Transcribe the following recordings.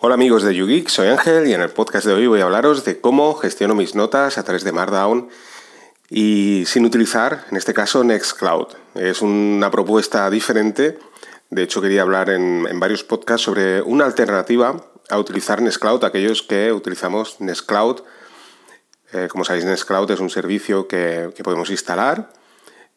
Hola amigos de YouGeek, soy Ángel y en el podcast de hoy voy a hablaros de cómo gestiono mis notas a través de Markdown y sin utilizar, en este caso, Nextcloud. Es una propuesta diferente, de hecho quería hablar en, varios podcasts sobre una alternativa a utilizar Nextcloud, aquellos que utilizamos Nextcloud. Eh, como sabéis, Nextcloud es un servicio que, podemos instalar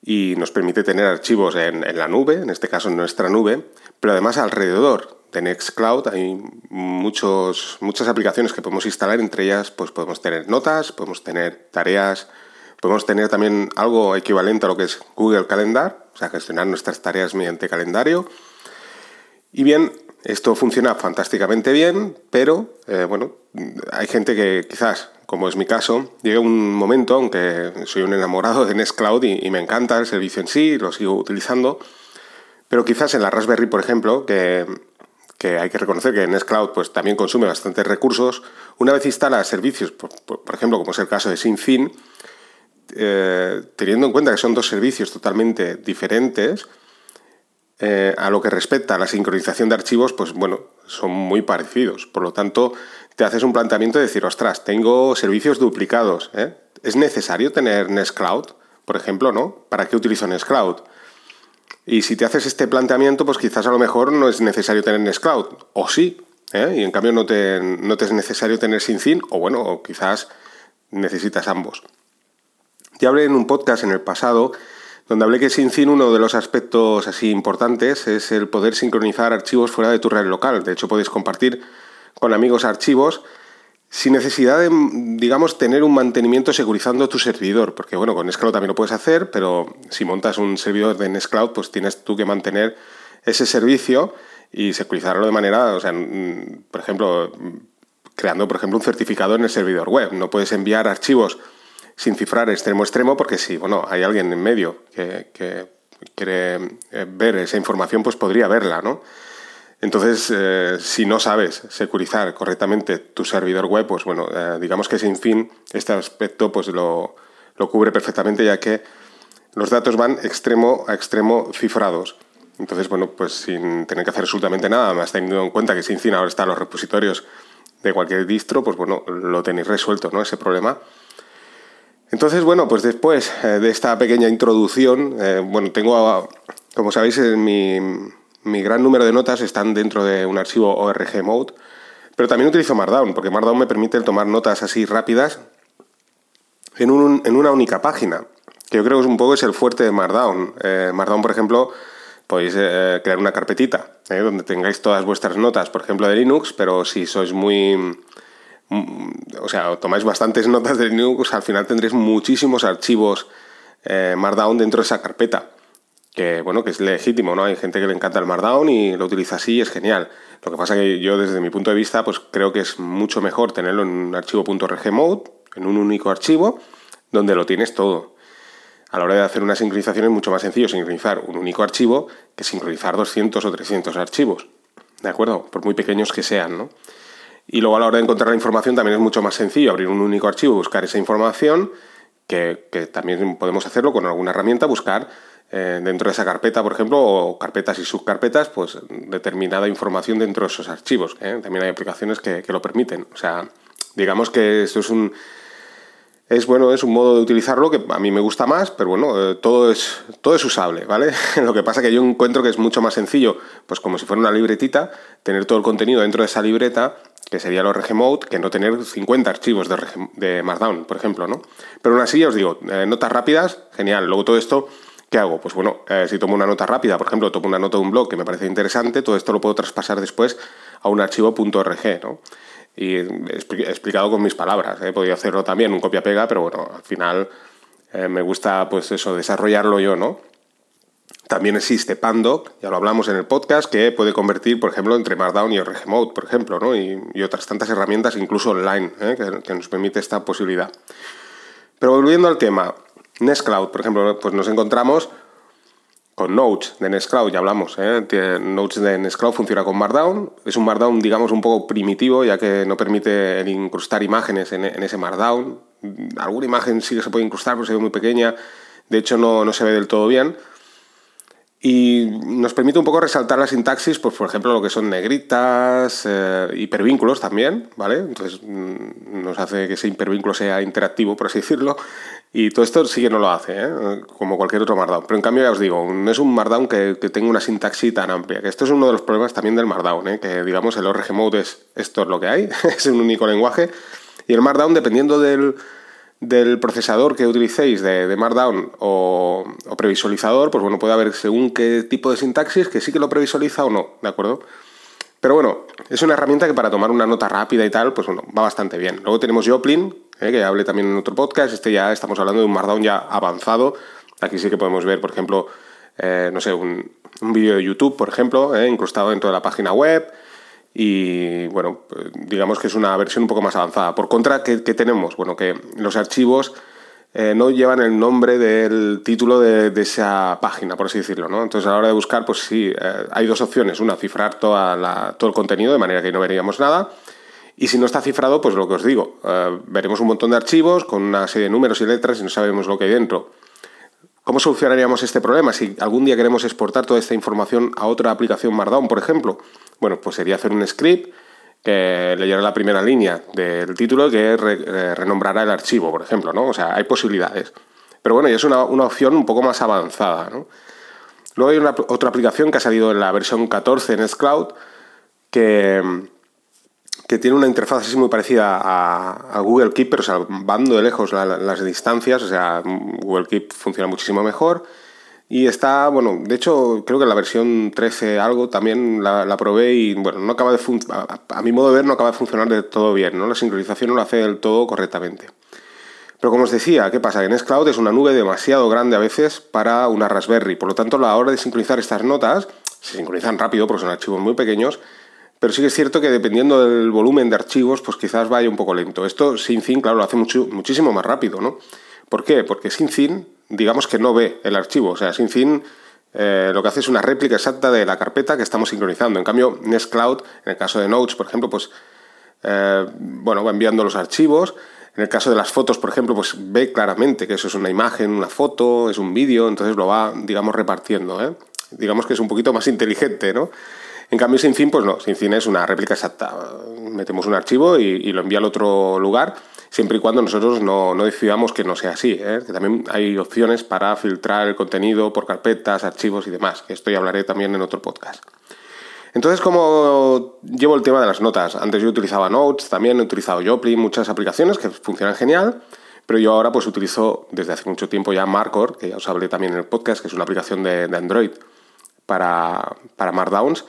y nos permite tener archivos en, en la nube, en este caso en nuestra nube, pero además alrededor de Nextcloud hay muchos, muchas aplicaciones que podemos instalar, entre ellas pues podemos tener notas, podemos tener tareas, podemos tener también algo equivalente a lo que es Google Calendar, o sea, gestionar nuestras tareas mediante calendario. Y bien, esto funciona fantásticamente bien, pero eh, bueno, hay gente que quizás, como es mi caso, llega un momento, aunque soy un enamorado de Nextcloud y, y me encanta el servicio en sí, lo sigo utilizando, pero quizás en la Raspberry, por ejemplo, que que hay que reconocer que Nextcloud pues, también consume bastantes recursos. Una vez instala servicios, por, ejemplo, como es el caso de SyncFin, eh, teniendo en cuenta que son dos servicios totalmente diferentes, eh, a lo que respecta a la sincronización de archivos, pues bueno, son muy parecidos. Por lo tanto, te haces un planteamiento de decir, ostras, tengo servicios duplicados. ¿eh? ¿Es necesario tener Nextcloud, por ejemplo, no? ¿Para qué utilizo Nextcloud? Y si te haces este planteamiento, pues quizás a lo mejor no es necesario tener Nextcloud, o sí, ¿eh? y en cambio no te, no te es necesario tener SyncFin, o bueno, quizás necesitas ambos. Ya hablé en un podcast en el pasado donde hablé que SyncFin uno de los aspectos así importantes es el poder sincronizar archivos fuera de tu red local. De hecho, podéis compartir con amigos archivos sin necesidad de, digamos, tener un mantenimiento securizando tu servidor, porque bueno, con Nextcloud también lo puedes hacer, pero si montas un servidor de Nextcloud, pues tienes tú que mantener ese servicio y securizarlo de manera, o sea, por ejemplo, creando, por ejemplo, un certificado en el servidor web. No puedes enviar archivos sin cifrar extremo a extremo, porque si, bueno, hay alguien en medio que, que quiere eh, ver esa información, pues podría verla, ¿no? Entonces, eh, si no sabes securizar correctamente tu servidor web, pues bueno, eh, digamos que sin fin este aspecto pues lo, cubre perfectamente ya que los datos van extremo a extremo cifrados. Entonces, bueno, pues sin tener que hacer absolutamente nada, más teniendo en cuenta que sin fin ahora están los repositorios de cualquier distro, pues bueno, lo tenéis resuelto, ¿no? Ese problema. Entonces, bueno, pues después eh, de esta pequeña introducción, bueno, tengo, como sabéis, en mi mi gran número de notas están dentro de un archivo ORG Mode, pero también utilizo Markdown, porque Markdown me permite tomar notas así rápidas en, una única página, que yo creo que es un poco es el fuerte de Markdown. Eh, Markdown, por ejemplo, podéis eh, crear una carpetita eh, donde tengáis todas vuestras notas, por ejemplo, de Linux, pero si sois muy... Mm, o sea, tomáis bastantes notas de Linux, al final tendréis muchísimos archivos Markdown dentro de esa carpeta que bueno, que es legítimo, ¿no? Hay gente que le encanta el Markdown y lo utiliza así y es genial. Lo que pasa que yo desde mi punto de vista, pues creo que es mucho mejor tenerlo en un archivo .rg mode, en un único archivo, donde lo tienes todo. A la hora de hacer una sincronización es mucho más sencillo sincronizar un único archivo que sincronizar 200 o 300 archivos. ¿De acuerdo? Por muy pequeños que sean, ¿no? Y luego a la hora de encontrar la información también es mucho más sencillo abrir un único archivo, buscar esa información, que, que también podemos hacerlo con alguna herramienta, buscar eh, dentro de esa carpeta, por ejemplo, o carpetas y subcarpetas, pues determinada información dentro de esos archivos. ¿eh? También hay aplicaciones que, lo permiten. O sea, digamos que esto es un es bueno, es un modo de utilizarlo que a mí me gusta más, pero bueno, eh, todo es todo es usable, ¿vale? lo que pasa que yo encuentro que es mucho más sencillo, pues como si fuera una libretita, tener todo el contenido dentro de esa libreta, que sería lo Mode, que no tener 50 archivos de, de Markdown, por ejemplo, ¿no? Pero aún así, ya os digo, notas rápidas, genial. Luego todo esto ¿Qué hago? Pues bueno, eh, si tomo una nota rápida, por ejemplo, tomo una nota de un blog que me parece interesante, todo esto lo puedo traspasar después a un archivo .org, ¿no? Y he explicado con mis palabras, he podido hacerlo también, un copia-pega, pero bueno, al final eh, me gusta pues eso, desarrollarlo yo, ¿no? También existe Pandoc, ya lo hablamos en el podcast, que puede convertir, por ejemplo, entre Markdown y ORG Mode, por ejemplo, ¿no? y, otras tantas herramientas, incluso online, ¿eh? que nos permite esta posibilidad. Pero volviendo al tema, Nextcloud, por ejemplo, pues nos encontramos con Notes de Nextcloud, ya hablamos. ¿eh? Notes de Nextcloud funciona con Markdown. Es un Markdown, digamos, un poco primitivo, ya que no permite incrustar imágenes en, ese Markdown. Alguna imagen sí que se puede incrustar, pero se ve muy pequeña. De hecho, no, no se ve del todo bien. Y nos permite un poco resaltar la sintaxis, pues por ejemplo lo que son negritas, eh, hipervínculos también, ¿vale? Entonces mm, nos hace que ese hipervínculo sea interactivo, por así decirlo. Y todo esto sí que no lo hace, ¿eh? como cualquier otro Markdown. Pero en cambio ya os digo, no es un Markdown que, que tenga una sintaxis tan amplia. Que esto es uno de los problemas también del Markdown, ¿eh? que digamos el ORG Mode es esto es lo que hay, es un único lenguaje. Y el Markdown, dependiendo del del procesador que utilicéis de, Markdown o, previsualizador, pues bueno, puede haber según qué tipo de sintaxis que sí que lo previsualiza o no, ¿de acuerdo? Pero bueno, es una herramienta que para tomar una nota rápida y tal, pues bueno, va bastante bien. Luego tenemos Joplin, ¿eh? que hablé también en otro podcast, este ya estamos hablando de un Markdown ya avanzado. Aquí sí que podemos ver, por ejemplo, eh, no sé, un, vídeo de YouTube, por ejemplo, ¿eh? incrustado dentro de la página web, y bueno, digamos que es una versión un poco más avanzada. Por contra, ¿qué, tenemos? Bueno, que los archivos eh, no llevan el nombre del título de, esa página, por así decirlo, ¿no? Entonces a la hora de buscar, pues sí, eh, hay dos opciones. Una, cifrar todo el contenido de manera que no veríamos nada. Y si no está cifrado, pues lo que os digo, eh, veremos un montón de archivos con una serie de números y letras y no sabemos lo que hay dentro. ¿Cómo solucionaríamos este problema si algún día queremos exportar toda esta información a otra aplicación Markdown, por ejemplo? Bueno, pues sería hacer un script que leyera la primera línea del título que eh, renombrará el archivo, por ejemplo, ¿no? O sea, hay posibilidades. Pero bueno, y es una, opción un poco más avanzada, ¿no? Luego hay una, otra aplicación que ha salido en la versión 14 en Cloud que, que tiene una interfaz así muy parecida a, Google Keep, pero salvando de lejos las distancias, o sea, Google Keep funciona muchísimo mejor y está, bueno, de hecho, creo que la versión 13 algo también la, probé y, bueno, no acaba de a, a, mi modo de ver no acaba de funcionar de todo bien, ¿no? La sincronización no lo hace del todo correctamente. Pero como os decía, ¿qué pasa? En Nextcloud es una nube demasiado grande a veces para una Raspberry. Por lo tanto, la hora de sincronizar estas notas, se sincronizan rápido porque son archivos muy pequeños, pero sí que es cierto que dependiendo del volumen de archivos, pues quizás vaya un poco lento. Esto SyncIn, claro, lo hace mucho, muchísimo más rápido, ¿no? ¿Por qué? Porque SyncIn digamos que no ve el archivo. O sea, SyncIn eh, lo que hace es una réplica exacta de la carpeta que estamos sincronizando. En cambio, Nextcloud, en el caso de Notes, por ejemplo, pues eh, bueno, va enviando los archivos. En el caso de las fotos, por ejemplo, pues ve claramente que eso es una imagen, una foto, es un vídeo, entonces lo va, digamos, repartiendo. ¿eh? Digamos que es un poquito más inteligente, ¿no? En cambio, SyncIn, pues no, SyncIn es una réplica exacta. Metemos un archivo y lo envía al otro lugar siempre y cuando nosotros no, decidamos que no sea así, ¿eh? también hay opciones para filtrar el contenido por carpetas, archivos y demás, que esto ya hablaré también en otro podcast. Entonces, como llevo el tema de las notas, antes yo utilizaba Notes, también he utilizado Joplin, muchas aplicaciones que funcionan genial, pero yo ahora pues utilizo desde hace mucho tiempo ya Markor, que ya os hablé también en el podcast, que es una aplicación de, Android para, para Markdowns.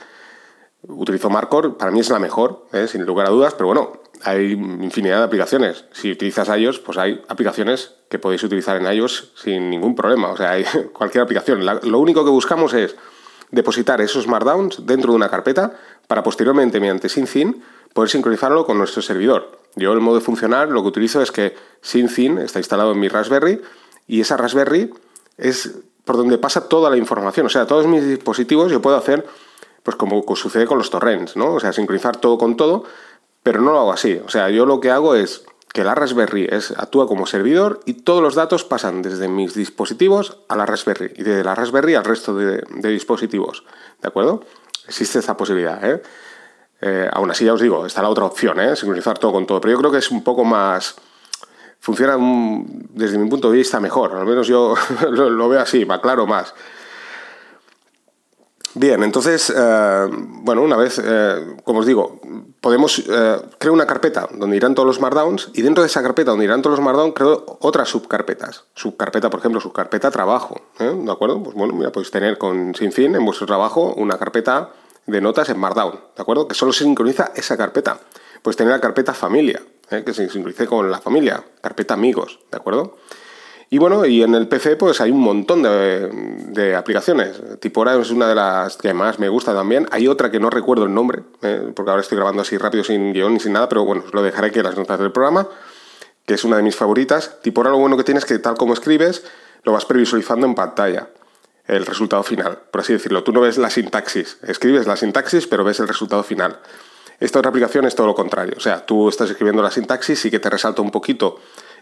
Utilizo Markor, para mí es la mejor, ¿eh? sin lugar a dudas, pero bueno, hay infinidad de aplicaciones. Si utilizas iOS, pues hay aplicaciones que podéis utilizar en iOS sin ningún problema. O sea, hay cualquier aplicación. lo único que buscamos es depositar esos Markdowns dentro de una carpeta para posteriormente, mediante SyncIn, poder sincronizarlo con nuestro servidor. Yo el modo de funcionar lo que utilizo es que SyncIn está instalado en mi Raspberry y esa Raspberry es por donde pasa toda la información. O sea, todos mis dispositivos yo puedo hacer, pues como sucede con los torrents, ¿no? O sea, sincronizar todo con todo pero no lo hago así. O sea, yo lo que hago es que la Raspberry es, actúa como servidor y todos los datos pasan desde mis dispositivos a la Raspberry y de la Raspberry al resto de, dispositivos. ¿De acuerdo? Existe esta posibilidad. ¿eh? ¿eh? aún así, ya os digo, está la otra opción, ¿eh? sincronizar todo con todo. Pero yo creo que es un poco más. Funciona desde mi punto de vista mejor. Al menos yo lo, lo veo así, me aclaro más. Bien, entonces, eh, bueno, una vez, eh, como os digo, podemos eh, crear una carpeta donde irán todos los markdowns y dentro de esa carpeta donde irán todos los markdowns creo otras subcarpetas. Subcarpeta, por ejemplo, subcarpeta trabajo, ¿de acuerdo? Pues bueno, mira, podéis tener con sin fin en vuestro trabajo una carpeta de notas en markdown, ¿de acuerdo? Que solo se sincroniza esa carpeta. Puedes tener la carpeta familia, que se sincronice con la familia, carpeta amigos, ¿de acuerdo? Y bueno, y en el PC pues hay un montón de, aplicaciones. Tipora es una de las que más me gusta también. Hay otra que no recuerdo el nombre, eh, porque ahora estoy grabando así rápido sin guion ni sin nada, pero bueno, os lo dejaré aquí en las notas del programa, que es una de mis favoritas. Tipora lo bueno que tienes es que tal como escribes, lo vas previsualizando en pantalla el resultado final, por así decirlo. Tú no ves la sintaxis, escribes la sintaxis, pero ves el resultado final. Esta otra aplicación es todo lo contrario, o sea, tú estás escribiendo la sintaxis y que te resalta un poquito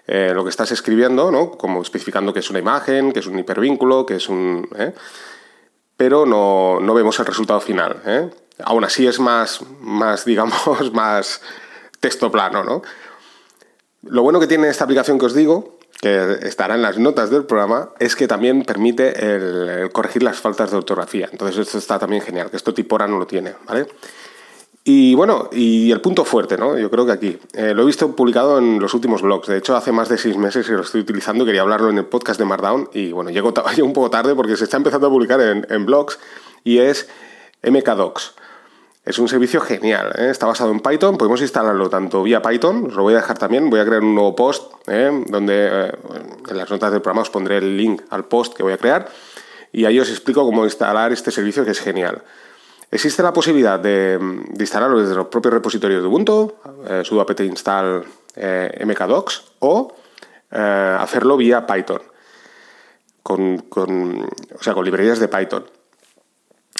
eh, lo que estás escribiendo, ¿no? como especificando que es una imagen, que es un hipervínculo, que es un... ¿eh? pero no, vemos el resultado final. ¿eh? Aún así es más, más, digamos, más texto plano, ¿no? Lo bueno que tiene esta aplicación que os digo, que estará en las notas del programa, es que también permite el, corregir las faltas de ortografía. Entonces esto está también genial, que esto Tipora no lo tiene, ¿vale? Y bueno, y el punto fuerte, ¿no? Yo creo que aquí. Eh, lo he visto publicado en los últimos blogs. De hecho, hace más de seis meses que lo estoy utilizando. Quería hablarlo en el podcast de Markdown. Y bueno, llego, un poco tarde porque se está empezando a publicar en, blogs. Y es MKDocs. Es un servicio genial, ¿eh? está basado en Python, podemos instalarlo tanto vía Python, os lo voy a dejar también, voy a crear un nuevo post ¿eh? donde en las notas del programa os pondré el link al post que voy a crear y ahí os explico cómo instalar este servicio que es genial. Existe la posibilidad de, instalarlo desde los propios repositorios de Ubuntu, eh, sudo apt install eh, mkdocs, o eh, hacerlo vía Python, con, o sea, con librerías de Python.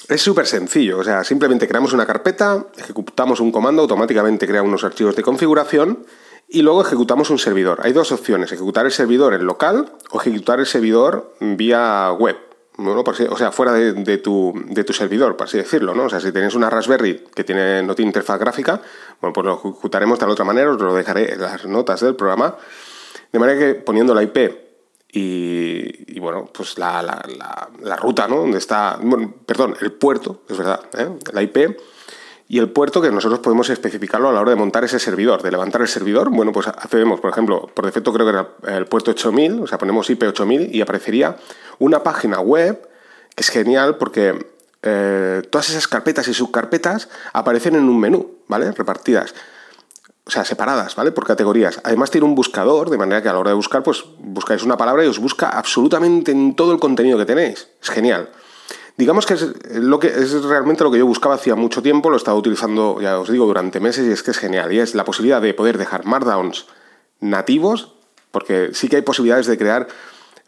Es súper sencillo, o sea, simplemente creamos una carpeta, ejecutamos un comando, automáticamente crea unos archivos de configuración y luego ejecutamos un servidor. Hay dos opciones, ejecutar el servidor en local o ejecutar el servidor vía web o sea, fuera de, tu, servidor, por así decirlo, ¿no? O sea, si tenéis una Raspberry que tiene, no tiene interfaz gráfica, bueno, pues lo ejecutaremos de la otra manera, os lo dejaré en las notas del programa, de manera que poniendo la IP y, bueno, pues la, ruta, ¿no? Donde está, bueno, perdón, el puerto, es verdad, ¿eh? la IP y el puerto que nosotros podemos especificarlo a la hora de montar ese servidor, de levantar el servidor. Bueno, pues hacemos, por ejemplo, por defecto creo que era el puerto 8000, o sea, ponemos IP 8000 y aparecería una página web que es genial porque eh, todas esas carpetas y subcarpetas aparecen en un menú, ¿vale? Repartidas. O sea, separadas, ¿vale? Por categorías. Además tiene un buscador, de manera que a la hora de buscar, pues buscáis una palabra y os busca absolutamente en todo el contenido que tenéis. Es genial. Digamos que es, lo que es realmente lo que yo buscaba hacía mucho tiempo, lo he estado utilizando, ya os digo, durante meses y es que es genial. Y es la posibilidad de poder dejar Markdowns nativos, porque sí que hay posibilidades de crear,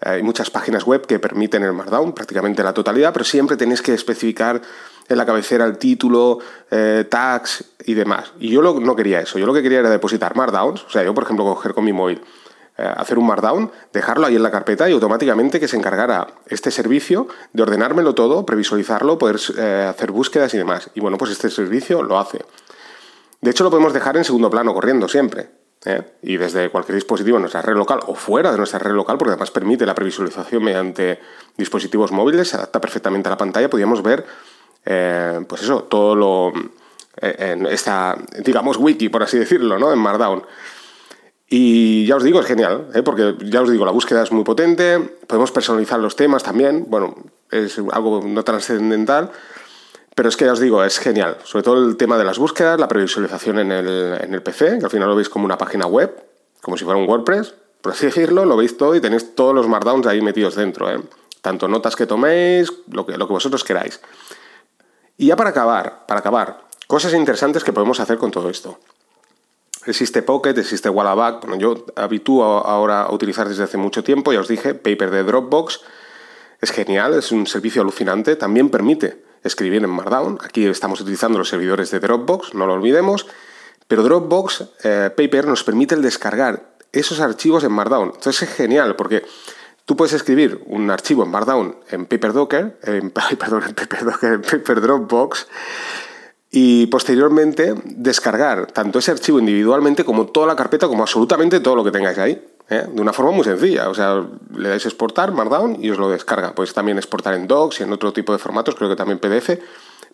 eh, hay muchas páginas web que permiten el Markdown, prácticamente la totalidad, pero siempre tenéis que especificar en la cabecera el título, eh, tags y demás. Y yo no quería eso, yo lo que quería era depositar Markdowns, o sea, yo por ejemplo coger con mi móvil eh, hacer un markdown, dejarlo ahí en la carpeta y automáticamente que se encargara este servicio de ordenármelo todo, previsualizarlo, poder eh, hacer búsquedas y demás. Y bueno, pues este servicio lo hace. De hecho, lo podemos dejar en segundo plano corriendo siempre. ¿eh? Y desde cualquier dispositivo en nuestra red local o fuera de nuestra red local, porque además permite la previsualización mediante dispositivos móviles, se adapta perfectamente a la pantalla, podríamos ver, pues eso, todo lo. en esta, digamos, wiki, por así decirlo, ¿no? En Markdown. Y ya os digo, es genial, ¿eh? porque ya os digo, la búsqueda es muy potente, podemos personalizar los temas también, bueno, es algo no trascendental, pero es que ya os digo, es genial, sobre todo el tema de las búsquedas, la previsualización en el, en el PC, que al final lo veis como una página web, como si fuera un WordPress, por así lo veis todo y tenéis todos los markdowns ahí metidos dentro, ¿eh? tanto notas que toméis, lo que, lo que vosotros queráis. Y ya para acabar, para acabar, cosas interesantes que podemos hacer con todo esto. Existe Pocket, existe Wallaback. Bueno, yo habitúo ahora a utilizar desde hace mucho tiempo, ya os dije, Paper de Dropbox. Es genial, es un servicio alucinante. También permite escribir en Markdown. Aquí estamos utilizando los servidores de Dropbox, no lo olvidemos. Pero Dropbox eh, Paper nos permite el descargar esos archivos en Markdown. Entonces es genial porque tú puedes escribir un archivo en Markdown en Paper Docker, en, perdón, en Paper Docker, en Paper Dropbox y posteriormente descargar tanto ese archivo individualmente como toda la carpeta, como absolutamente todo lo que tengáis ahí. ¿eh? De una forma muy sencilla. O sea, le dais exportar, Markdown y os lo descarga. Podéis también exportar en Docs y en otro tipo de formatos, creo que también PDF.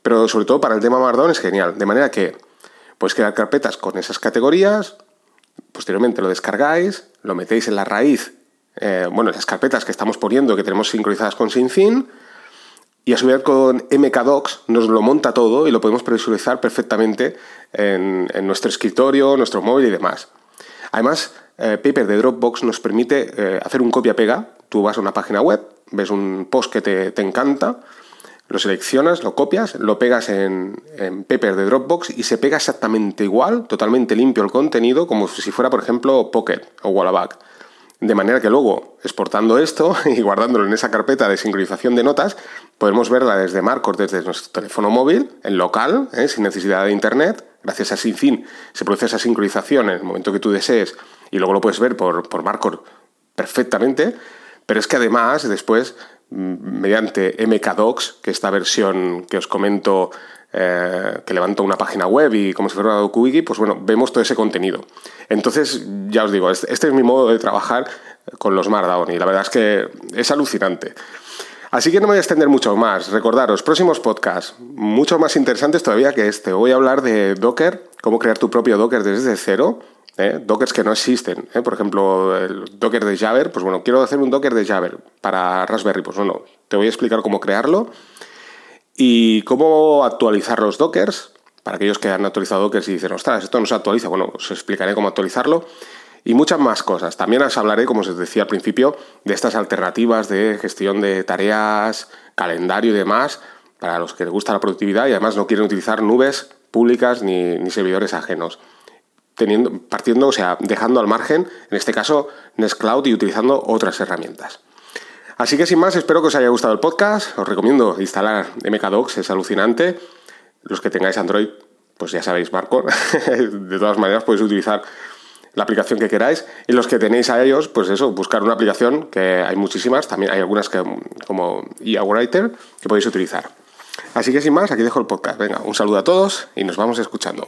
Pero sobre todo para el tema Markdown es genial. De manera que podéis crear carpetas con esas categorías, posteriormente lo descargáis, lo metéis en la raíz, eh, bueno, las carpetas que estamos poniendo, que tenemos sincronizadas con SyncIn, y a su vez con MKDocs nos lo monta todo y lo podemos previsualizar perfectamente en, nuestro escritorio, nuestro móvil y demás. Además, eh, Paper de Dropbox nos permite eh, hacer un copia-pega. Tú vas a una página web, ves un post que te, encanta, lo seleccionas, lo copias, lo pegas en, en, Paper de Dropbox y se pega exactamente igual, totalmente limpio el contenido, como si fuera, por ejemplo, Pocket o Wallaback. De manera que luego, exportando esto y guardándolo en esa carpeta de sincronización de notas, podemos verla desde Marcos, desde nuestro teléfono móvil, en local, ¿eh? sin necesidad de internet. Gracias a SyncIn se produce esa sincronización en el momento que tú desees y luego lo puedes ver por, por perfectamente. Pero es que además después mediante MKDocs, que esta versión que os comento eh, que levanto una página web y como si fuera una DocuWiki, pues bueno, vemos todo ese contenido. Entonces, ya os digo, este, este es mi modo de trabajar con los Markdown y la verdad es que es alucinante. Así que no me voy a extender mucho más. Recordaros, próximos podcasts, mucho más interesantes todavía que este. Voy a hablar de Docker, cómo crear tu propio Docker desde cero. ¿Eh? Dockers que no existen. ¿eh? Por ejemplo, el Docker de Java, pues bueno, quiero hacer un Docker de Java para Raspberry. Pues bueno, te voy a explicar cómo crearlo y cómo actualizar los Dockers. Para aquellos que han actualizado Dockers y dicen, ostras, esto no se actualiza, bueno, os explicaré cómo actualizarlo y muchas más cosas. También os hablaré, como os decía al principio, de estas alternativas de gestión de tareas, calendario y demás, para los que les gusta la productividad y además no quieren utilizar nubes públicas ni, servidores ajenos. Partiendo, o sea, dejando al margen, en este caso, Nextcloud y utilizando otras herramientas. Así que sin más, espero que os haya gustado el podcast. Os recomiendo instalar MKDocs, es alucinante. Los que tengáis Android, pues ya sabéis, Marco. de todas maneras, podéis utilizar la aplicación que queráis. Y los que tenéis a ellos, pues eso, buscar una aplicación, que hay muchísimas. También hay algunas que, como IA Writer que podéis utilizar. Así que sin más, aquí dejo el podcast. Venga, un saludo a todos y nos vamos escuchando.